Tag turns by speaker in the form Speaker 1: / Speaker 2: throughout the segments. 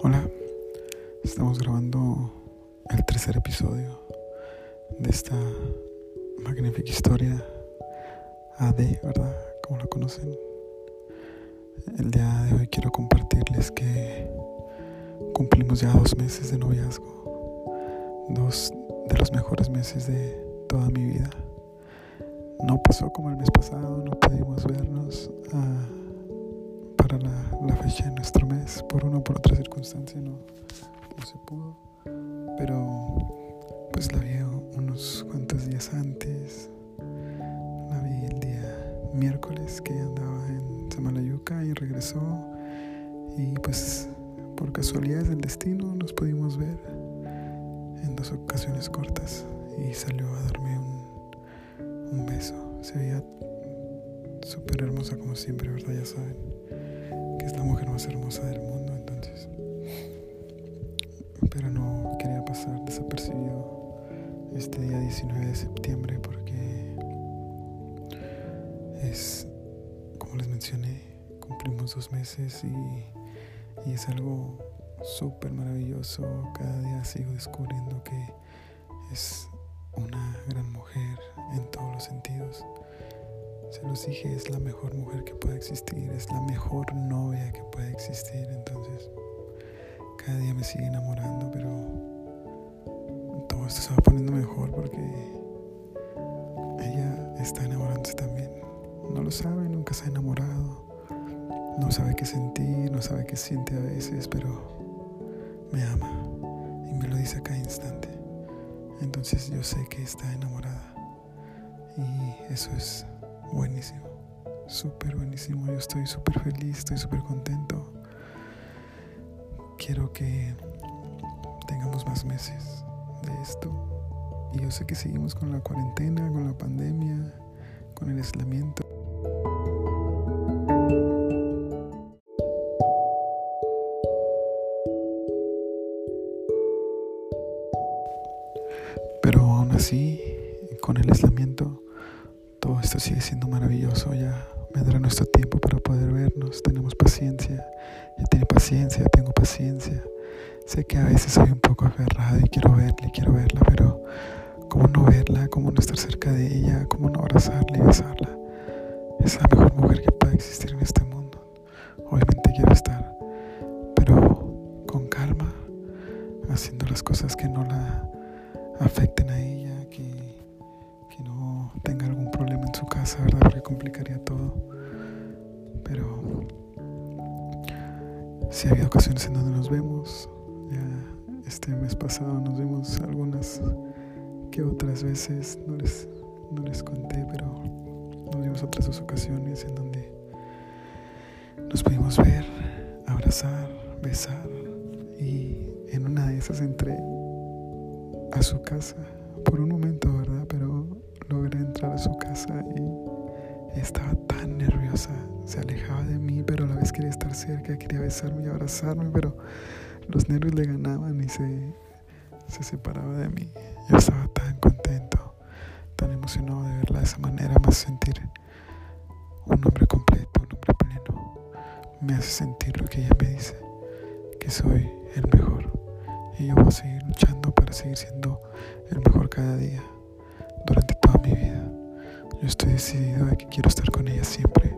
Speaker 1: Hola, estamos grabando el tercer episodio de esta magnífica historia AD, ¿verdad? Como la conocen. El día de hoy quiero compartirles que cumplimos ya dos meses de noviazgo, dos de los mejores meses de toda mi vida. No pasó como el mes pasado, no pudimos vernos. Ah, para la, fecha de nuestro mes. Por una o por otra circunstancia no, no se pudo. Pero pues la vi unos cuantos días antes. La vi el día miércoles que andaba en Samalayuca y regresó. Y pues por casualidades del destino nos pudimos ver en dos ocasiones cortas y salió a darme un, un beso. Se veía súper hermosa como siempre, ¿verdad? Ya saben es la mujer más hermosa del mundo, entonces. Pero no quería pasar desapercibido este día 19 de septiembre porque es, como les mencioné, cumplimos dos meses y, y es algo súper maravilloso. Cada día sigo descubriendo que es una gran mujer en todos los sentidos. Se los dije, es la mejor mujer que puede existir, es la mejor novia que puede existir. Entonces, cada día me sigue enamorando, pero todo esto se va poniendo mejor porque ella está enamorándose también. No lo sabe, nunca se ha enamorado. No sabe qué sentir, no sabe qué siente a veces, pero me ama y me lo dice a cada instante. Entonces yo sé que está enamorada y eso es buenísimo, súper buenísimo. Yo estoy súper feliz, estoy súper contento. Quiero que tengamos más meses de esto. Y yo sé que seguimos con la cuarentena, con la pandemia, con el aislamiento. Pero aún así, con el aislamiento, todo esto sigue siendo maravilloso. Ya vendrá nuestro tiempo para poder vernos. Tenemos paciencia. Ya tiene paciencia, tengo paciencia. Sé que a veces soy un poco aferrado y quiero verla, quiero verla, pero ¿cómo no verla? ¿Cómo no estar cerca de ella? ¿Cómo no abrazarla y besarla? Es la mejor mujer que puede existir en este mundo. Obviamente quiero estar, pero con calma, haciendo las cosas que no la afecten a ella, tenga algún problema en su casa, ¿verdad? Porque complicaría todo. Pero si ha habido ocasiones en donde nos vemos. Ya este mes pasado nos vimos algunas que otras veces. No les, no les conté, pero nos vimos otras dos ocasiones en donde nos pudimos ver, abrazar, besar. Y en una de esas entré a su casa por un momento, entrar a su casa y estaba tan nerviosa. Se alejaba de mí, pero a la vez quería estar cerca, quería besarme y abrazarme, pero los nervios le ganaban y se, se separaba de mí. Yo estaba tan contento, tan emocionado de verla de esa manera, más sentir un hombre completo, un hombre pleno. Me hace sentir lo que ella me dice, que soy el mejor. Y yo voy a seguir luchando para seguir siendo el mejor cada día Yo estoy decidido de que quiero estar con ella siempre,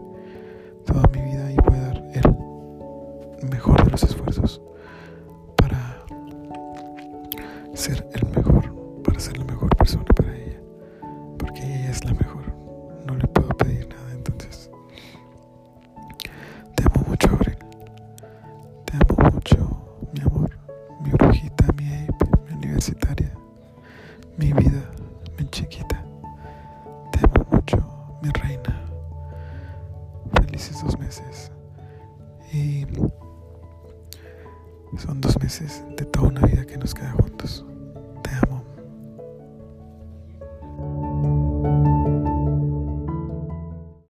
Speaker 1: meses de toda una vida que nos queda juntos.